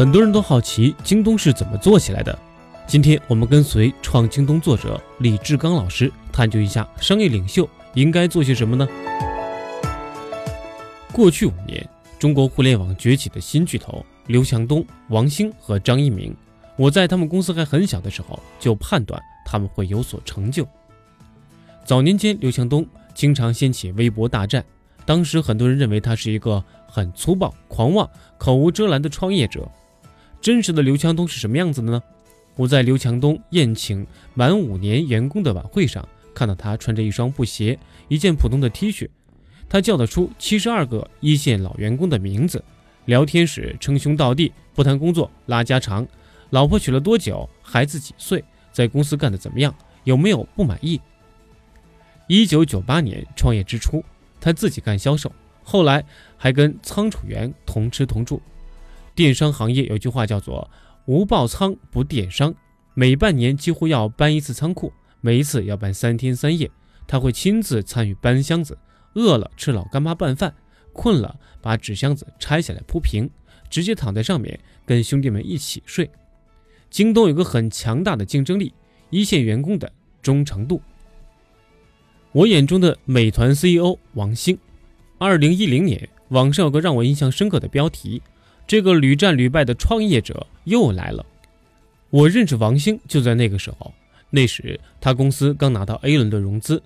很多人都好奇京东是怎么做起来的。今天我们跟随创京东作者李志刚老师探究一下商业领袖应该做些什么呢？过去五年，中国互联网崛起的新巨头刘强东、王兴和张一鸣，我在他们公司还很小的时候就判断他们会有所成就。早年间，刘强东经常掀起微博大战，当时很多人认为他是一个很粗暴、狂妄、口无遮拦的创业者。真实的刘强东是什么样子的呢？我在刘强东宴请满五年员工的晚会上，看到他穿着一双布鞋，一件普通的 T 恤。他叫得出七十二个一线老员工的名字，聊天时称兄道弟，不谈工作拉家常。老婆娶了多久？孩子几岁？在公司干得怎么样？有没有不满意？一九九八年创业之初，他自己干销售，后来还跟仓储员同吃同住。电商行业有句话叫做“无爆仓不电商”，每半年几乎要搬一次仓库，每一次要搬三天三夜。他会亲自参与搬箱子，饿了吃老干妈拌饭，困了把纸箱子拆下来铺平，直接躺在上面跟兄弟们一起睡。京东有个很强大的竞争力，一线员工的忠诚度。我眼中的美团 CEO 王兴，二零一零年网上有个让我印象深刻的标题。这个屡战屡败的创业者又来了。我认识王兴就在那个时候，那时他公司刚拿到 A 轮的融资，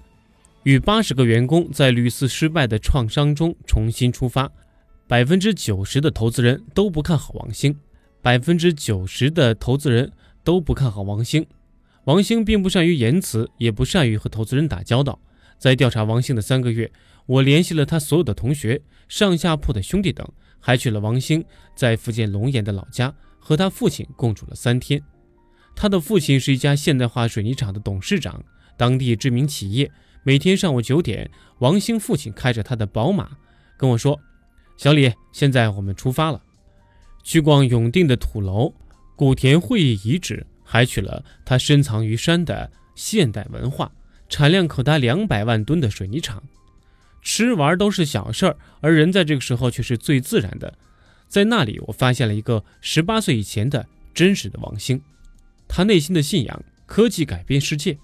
与八十个员工在屡次失败的创伤中重新出发。百分之九十的投资人都不看好王兴，百分之九十的投资人都不看好王兴。王兴并不善于言辞，也不善于和投资人打交道。在调查王兴的三个月，我联系了他所有的同学、上下铺的兄弟等。还去了王兴在福建龙岩的老家，和他父亲共处了三天。他的父亲是一家现代化水泥厂的董事长，当地知名企业。每天上午九点，王兴父亲开着他的宝马跟我说：“小李，现在我们出发了，去逛永定的土楼、古田会议遗址，还去了他深藏于山的现代文化，产量可达两百万吨的水泥厂。”吃玩都是小事儿，而人在这个时候却是最自然的。在那里，我发现了一个十八岁以前的真实的王兴。他内心的信仰：科技改变世界。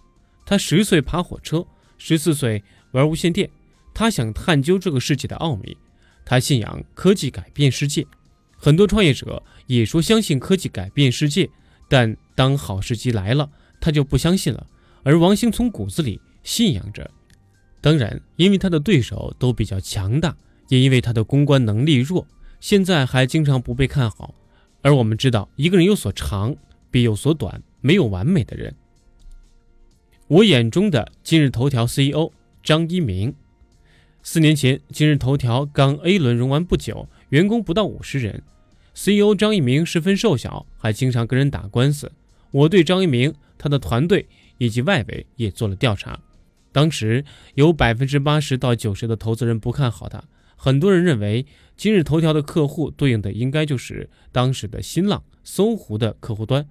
他十岁爬火车，十四岁玩无线电。他想探究这个世界的奥秘。他信仰科技改变世界。很多创业者也说相信科技改变世界，但当好时机来了，他就不相信了。而王兴从骨子里信仰着。当然，因为他的对手都比较强大，也因为他的公关能力弱，现在还经常不被看好。而我们知道，一个人有所长，必有所短，没有完美的人。我眼中的今日头条 CEO 张一鸣，四年前，今日头条刚 A 轮融完不久，员工不到五十人，CEO 张一鸣十分瘦小，还经常跟人打官司。我对张一鸣、他的团队以及外围也做了调查。当时有百分之八十到九十的投资人不看好他，很多人认为今日头条的客户对应的应该就是当时的新浪、搜狐的客户端，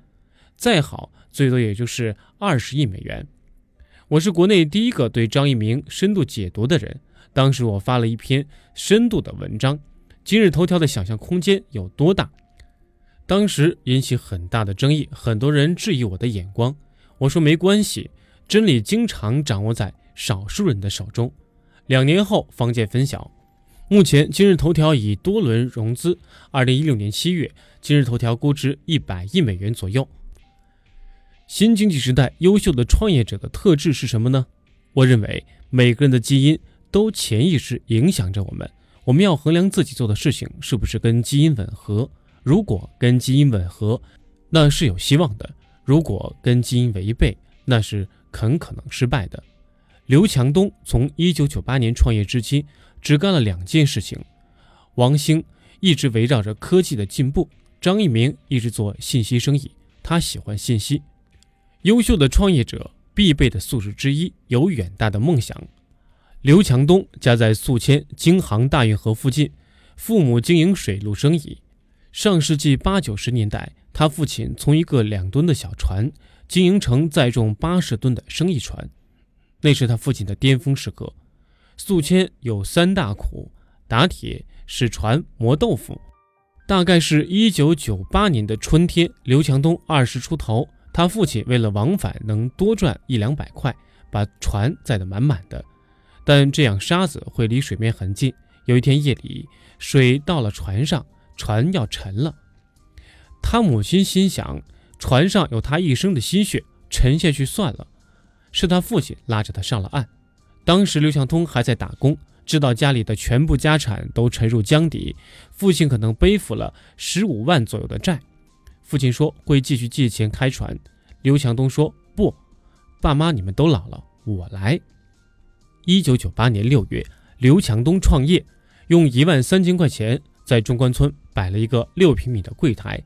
再好最多也就是二十亿美元。我是国内第一个对张一鸣深度解读的人，当时我发了一篇深度的文章，今日头条的想象空间有多大？当时引起很大的争议，很多人质疑我的眼光，我说没关系。真理经常掌握在少数人的手中。两年后，方见分晓。目前，今日头条已多轮融资。二零一六年七月，今日头条估值一百亿美元左右。新经济时代优秀的创业者的特质是什么呢？我认为每个人的基因都潜意识影响着我们。我们要衡量自己做的事情是不是跟基因吻合。如果跟基因吻合，那是有希望的；如果跟基因违背，那是。很可能失败的。刘强东从一九九八年创业至今，只干了两件事情。王兴一直围绕着科技的进步，张一鸣一直做信息生意，他喜欢信息。优秀的创业者必备的素质之一，有远大的梦想。刘强东家在宿迁京杭大运河附近，父母经营水路生意。上世纪八九十年代，他父亲从一个两吨的小船。经营成载重八十吨的生意船，那是他父亲的巅峰时刻。宿迁有三大苦：打铁、使船、磨豆腐。大概是一九九八年的春天，刘强东二十出头，他父亲为了往返能多赚一两百块，把船载得满满的。但这样沙子会离水面很近。有一天夜里，水到了船上，船要沉了。他母亲心想，船上有他一生的心血，沉下去算了。是他父亲拉着他上了岸。当时刘强东还在打工。知道家里的全部家产都沉入江底，父亲可能背负了十五万左右的债。父亲说会继续借钱开船。刘强东说不，爸妈你们都老了，我来。一九九八年六月，刘强东创业，用一万三千块钱在中关村摆了一个六平米的柜台，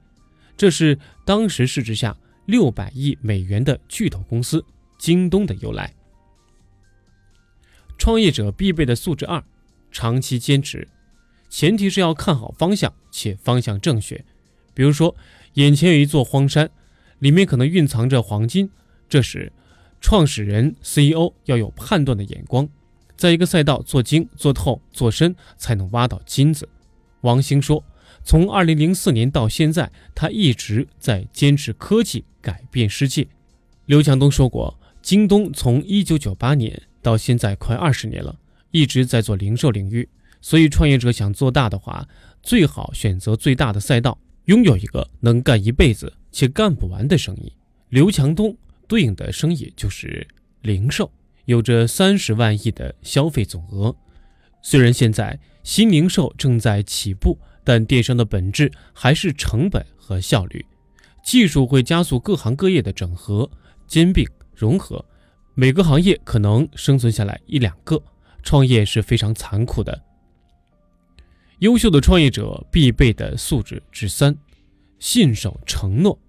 这是当时市值下六百亿美元的巨头公司京东的由来。创业者必备的素质二：长期坚持。前提是要看好方向，且方向正确。比如说，眼前有一座荒山，里面可能蕴藏着黄金。这时，创始人 CEO 要有判断的眼光，在一个赛道做精、做透、做深，才能挖到金子。王兴说：“从2004年到现在，他一直在坚持科技改变世界。”刘强东说过：“京东从1998年。”到现在快二十年了，一直在做零售领域，所以创业者想做大的话，最好选择最大的赛道，拥有一个能干一辈子且干不完的生意。刘强东对应的生意就是零售，有着三十万亿的消费总额。虽然现在新零售正在起步，但电商的本质还是成本和效率，技术会加速各行各业的整合、兼并、融合。每个行业可能生存下来一两个，创业是非常残酷的。优秀的创业者必备的素质之三：信守承诺。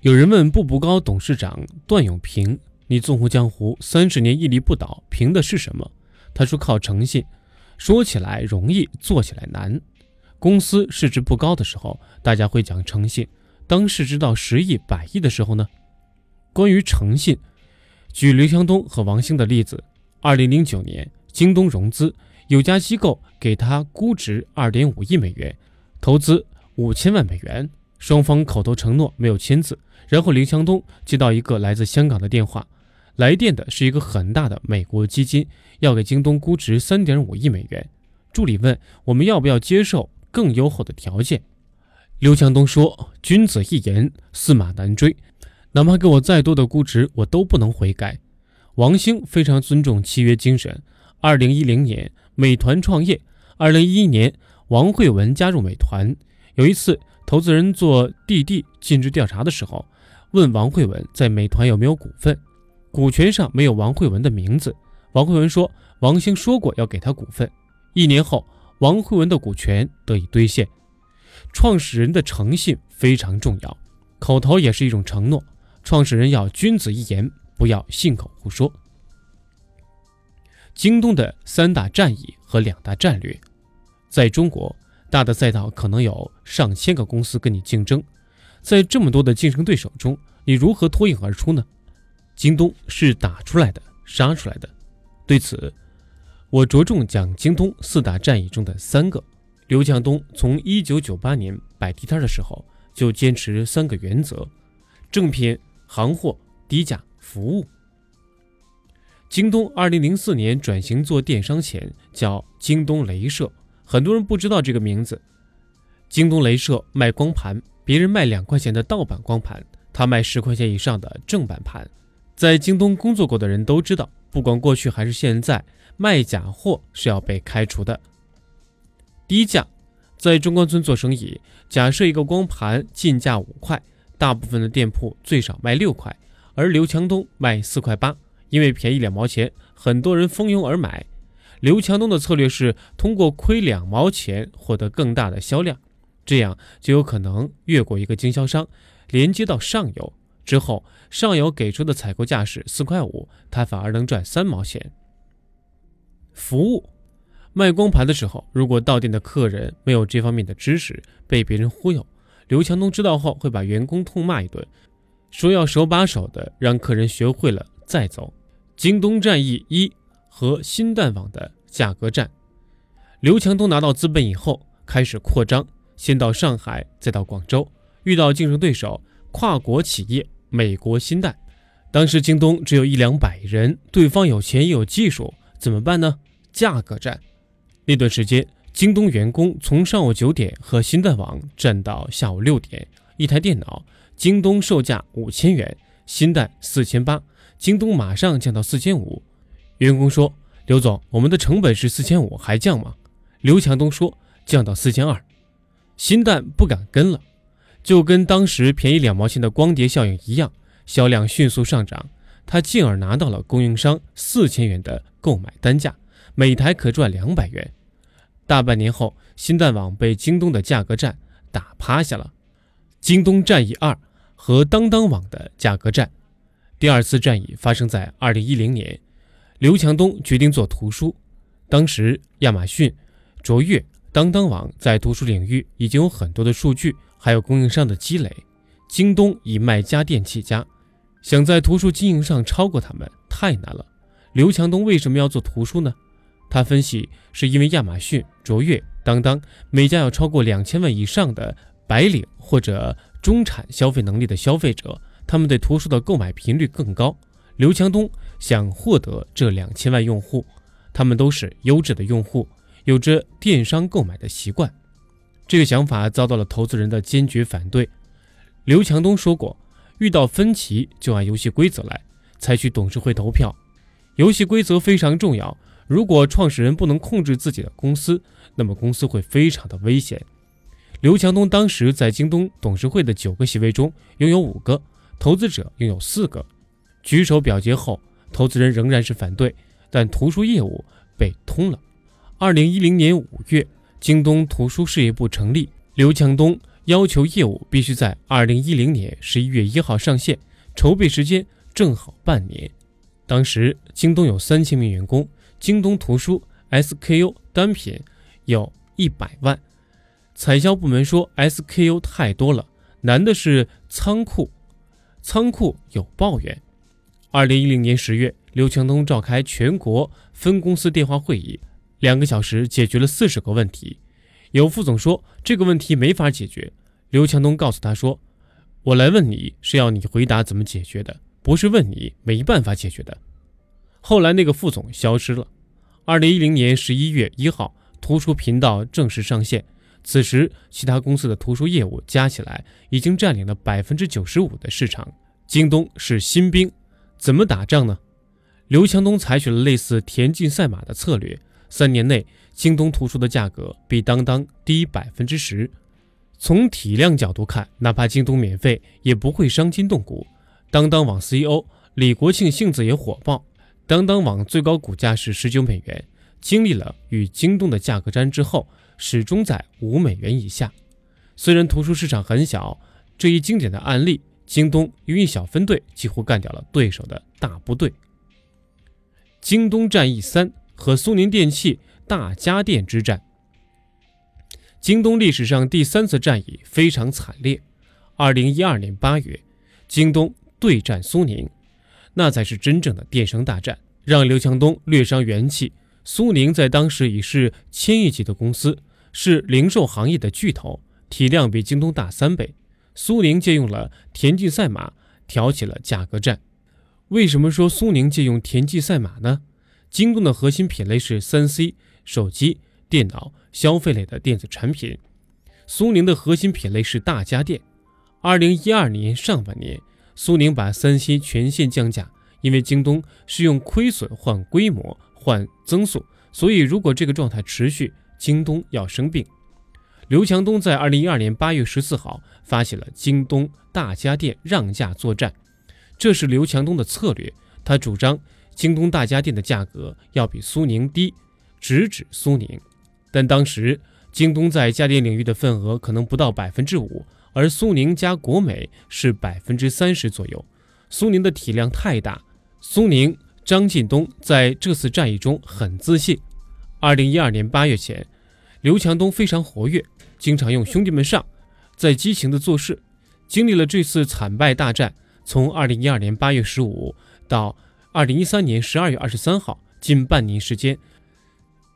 有人问步步高董事长段永平：“你纵横江湖三十年屹立不倒，凭的是什么？”他说：“靠诚信。”说起来容易，做起来难。公司市值不高的时候，大家会讲诚信；当市值到十亿、百亿的时候呢？关于诚信。举刘强东和王兴的例子，二零零九年，京东融资，有家机构给他估值二点五亿美元，投资五千万美元，双方口头承诺没有签字。然后刘强东接到一个来自香港的电话，来电的是一个很大的美国基金，要给京东估值三点五亿美元。助理问我们要不要接受更优厚的条件，刘强东说：“君子一言，驷马难追。”哪怕给我再多的估值，我都不能悔改。王兴非常尊重契约精神。二零一零年，美团创业；二零一一年，王慧文加入美团。有一次，投资人做滴滴尽职调查的时候，问王慧文在美团有没有股份，股权上没有王慧文的名字。王慧文说，王兴说过要给他股份。一年后，王慧文的股权得以兑现。创始人的诚信非常重要，口头也是一种承诺。创始人要君子一言，不要信口胡说。京东的三大战役和两大战略，在中国大的赛道可能有上千个公司跟你竞争，在这么多的竞争对手中，你如何脱颖而出呢？京东是打出来的，杀出来的。对此，我着重讲京东四大战役中的三个。刘强东从一九九八年摆地摊的时候就坚持三个原则：正品。行货低价服务。京东二零零四年转型做电商前叫京东镭射，很多人不知道这个名字。京东镭射卖光盘，别人卖两块钱的盗版光盘，他卖十块钱以上的正版盘。在京东工作过的人都知道，不管过去还是现在，卖假货是要被开除的。低价，在中关村做生意，假设一个光盘进价五块。大部分的店铺最少卖六块，而刘强东卖四块八，因为便宜两毛钱，很多人蜂拥而买。刘强东的策略是通过亏两毛钱获得更大的销量，这样就有可能越过一个经销商，连接到上游。之后上游给出的采购价是四块五，他反而能赚三毛钱。服务卖光盘的时候，如果到店的客人没有这方面的知识，被别人忽悠。刘强东知道后会把员工痛骂一顿，说要手把手的让客人学会了再走。京东战役一和新蛋网的价格战。刘强东拿到资本以后开始扩张，先到上海，再到广州，遇到竞争对手跨国企业美国新代。当时京东只有一两百人，对方有钱也有技术，怎么办呢？价格战。那段时间，京东员工从上午九点和新代网战到下午六点，一台电脑，京东售价五千元，新代四千八，京东马上降到四千五。员工说：“刘总，我们的成本是四千五，还降吗？”刘强东说：“降到四千二。”新蛋不敢跟了，就跟当时便宜两毛钱的光碟效应一样，销量迅速上涨，他进而拿到了供应商四千元的购买单价，每台可赚两百元。大半年后，新蛋网被京东的价格战打趴下了。京东战役二和当当网的价格战，第二次战役发生在二零一零年。刘强东决定做图书。当时，亚马逊、卓越、当当网在图书领域已经有很多的数据，还有供应商的积累。京东以卖家电起家，想在图书经营上超过他们太难了。刘强东为什么要做图书呢？他分析，是因为亚马逊、卓越、当当每家有超过两千万以上的白领或者中产消费能力的消费者，他们对图书的购买频率更高。刘强东想获得这两千万用户，他们都是优质的用户，有着电商购买的习惯。这个想法遭到了投资人的坚决反对。刘强东说过：“遇到分歧就按游戏规则来，采取董事会投票。游戏规则非常重要。如果创始人不能控制自己的公司，那么公司会非常的危险。”刘强东当时在京东董事会的九个席位中拥有五个，投资者拥有四个。举手表决后，投资人仍然是反对，但图书业务被通了。二零一零年五月，京东图书事业部成立，刘强东要求业务必须在二零一零年十一月一号上线，筹备时间正好半年。当时京东有三千名员工，京东图书 SKU 单品有一百万，采销部门说 SKU 太多了，难的是仓库，仓库有抱怨。二零一零年十月，刘强东召开全国分公司电话会议，两个小时解决了四十个问题。有副总说这个问题没法解决，刘强东告诉他说：“我来问你是要你回答怎么解决的，不是问你没办法解决的。”后来那个副总消失了。二零一零年十一月一号，图书频道正式上线，此时其他公司的图书业务加起来已经占领了百分之九十五的市场，京东是新兵。怎么打仗呢？刘强东采取了类似田径赛马的策略。三年内，京东图书的价格比当当低百分之十。从体量角度看，哪怕京东免费，也不会伤筋动骨。当当网 CEO 李国庆性子也火爆，当当网最高股价是十九美元，经历了与京东的价格战之后，始终在五美元以下。虽然图书市场很小，这一经典的案例。京东用一小分队几乎干掉了对手的大部队。京东战役三和苏宁电器大家电之战。京东历史上第三次战役非常惨烈。二零一二年八月，京东对战苏宁，那才是真正的电商大战，让刘强东略伤元气。苏宁在当时已是千亿级的公司，是零售行业的巨头，体量比京东大三倍。苏宁借用了田忌赛马，挑起了价格战。为什么说苏宁借用田忌赛马呢？京东的核心品类是三 C、手机、电脑、消费类的电子产品，苏宁的核心品类是大家电。二零一二年上半年，苏宁把三 C 全线降价，因为京东是用亏损换规模换增速，所以如果这个状态持续，京东要生病。刘强东在二零一二年八月十四号发起了京东大家电让价作战，这是刘强东的策略。他主张京东大家电的价格要比苏宁低，直指苏宁。但当时京东在家电领域的份额可能不到百分之五，而苏宁加国美是百分之三十左右。苏宁的体量太大，苏宁张近东在这次战役中很自信。二零一二年八月前，刘强东非常活跃。经常用兄弟们上，在激情的做事。经历了这次惨败大战，从二零一二年八月十五到二零一三年十二月二十三号，近半年时间，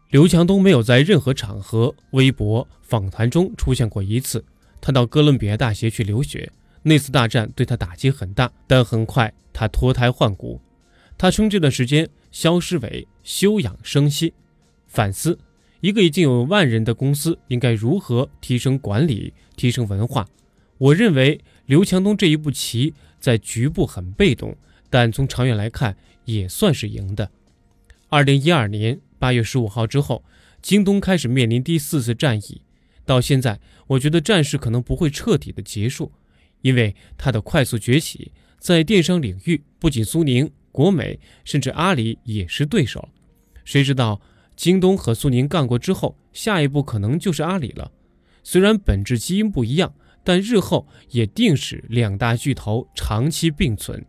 刘强东没有在任何场合、微博、访谈中出现过一次。他到哥伦比亚大学去留学，那次大战对他打击很大，但很快他脱胎换骨。他称这段时间消失为休养生息，反思一个已经有万人的公司应该如何提升管理、提升文化。我认为刘强东这一步棋在局部很被动，但从长远来看也算是赢的。二零一二年八月十五号之后，京东开始面临第四次战役。到现在，我觉得战事可能不会彻底的结束，因为它的快速崛起，在电商领域，不仅苏宁、国美，甚至阿里也是对手。谁知道京东和苏宁干过之后，下一步可能就是阿里了。虽然本质基因不一样，但日后也定使两大巨头长期并存。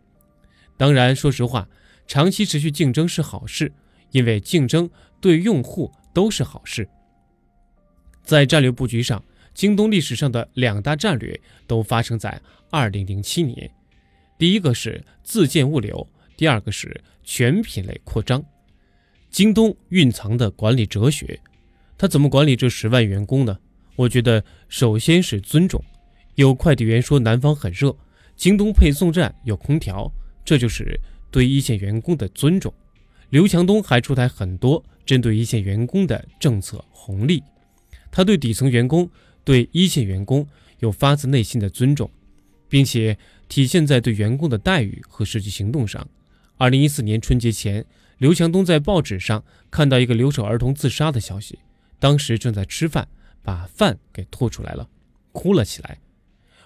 当然，说实话，长期持续竞争是好事。因为竞争对用户都是好事。在战略布局上，京东历史上的两大战略都发生在2007年。第一个是自建物流，第二个是全品类扩张。京东蕴藏的管理哲学，他怎么管理这十万员工呢？我觉得首先是尊重。有快递员说南方很热，京东配送站有空调，这就是对一线员工的尊重。刘强东还出台很多针对一线员工的政策红利，他对底层员工、对一线员工有发自内心的尊重，并且体现在对员工的待遇和实际行动上。二零一四年春节前，刘强东在报纸上看到一个留守儿童自杀的消息，当时正在吃饭，把饭给吐出来了，哭了起来。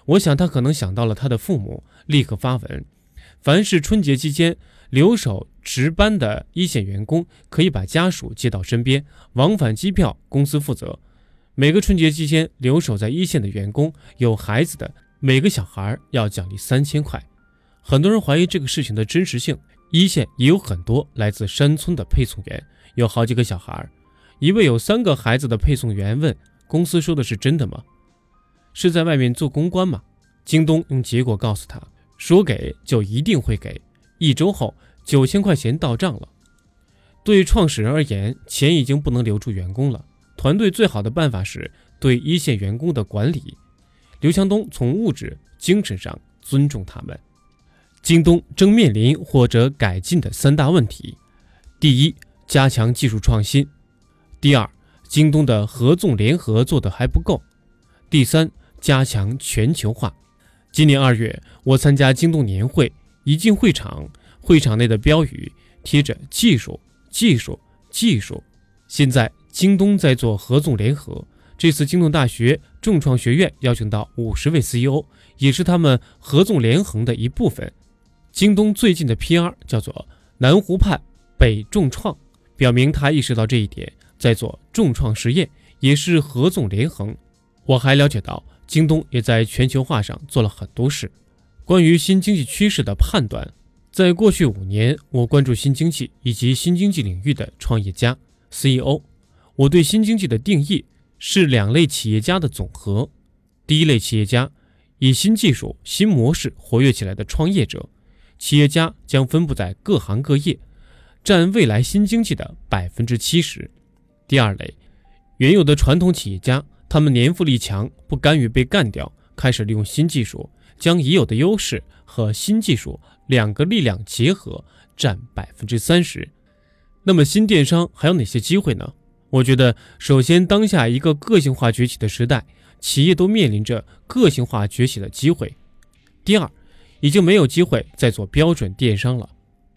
我想他可能想到了他的父母，立刻发文：凡是春节期间。留守值班的一线员工可以把家属接到身边，往返机票公司负责。每个春节期间留守在一线的员工，有孩子的每个小孩要奖励三千块。很多人怀疑这个事情的真实性。一线也有很多来自山村的配送员，有好几个小孩。一位有三个孩子的配送员问：“公司说的是真的吗？是在外面做公关吗？”京东用结果告诉他：“说给就一定会给。”一周后，九千块钱到账了。对创始人而言，钱已经不能留住员工了。团队最好的办法是对一线员工的管理。刘强东从物质、精神上尊重他们。京东正面临或者改进的三大问题：第一，加强技术创新；第二，京东的合纵联合做得还不够；第三，加强全球化。今年二月，我参加京东年会。一进会场，会场内的标语贴着“技术，技术，技术”。现在京东在做合纵联合，这次京东大学众创学院邀请到五十位 CEO，也是他们合纵连横的一部分。京东最近的 PR 叫做“南湖畔北众创”，表明他意识到这一点，在做众创实验，也是合纵连横。我还了解到，京东也在全球化上做了很多事。关于新经济趋势的判断，在过去五年，我关注新经济以及新经济领域的创业家 CEO。我对新经济的定义是两类企业家的总和。第一类企业家，以新技术、新模式活跃起来的创业者，企业家将分布在各行各业，占未来新经济的百分之七十。第二类，原有的传统企业家，他们年富力强，不甘于被干掉，开始利用新技术。将已有的优势和新技术两个力量结合，占百分之三十。那么新电商还有哪些机会呢？我觉得，首先，当下一个个性化崛起的时代，企业都面临着个性化崛起的机会。第二，已经没有机会再做标准电商了。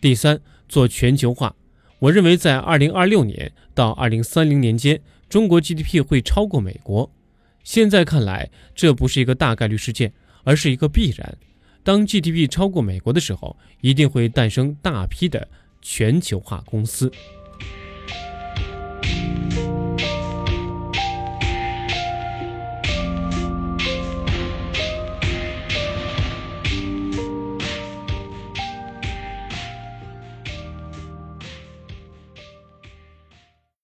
第三，做全球化。我认为，在二零二六年到二零三零年间，中国 gdp 会超过美国。现在看来这不是一个大概率事件而是一个必然。当 gdp 超过美国的时候一定会诞生大批的全球化公司。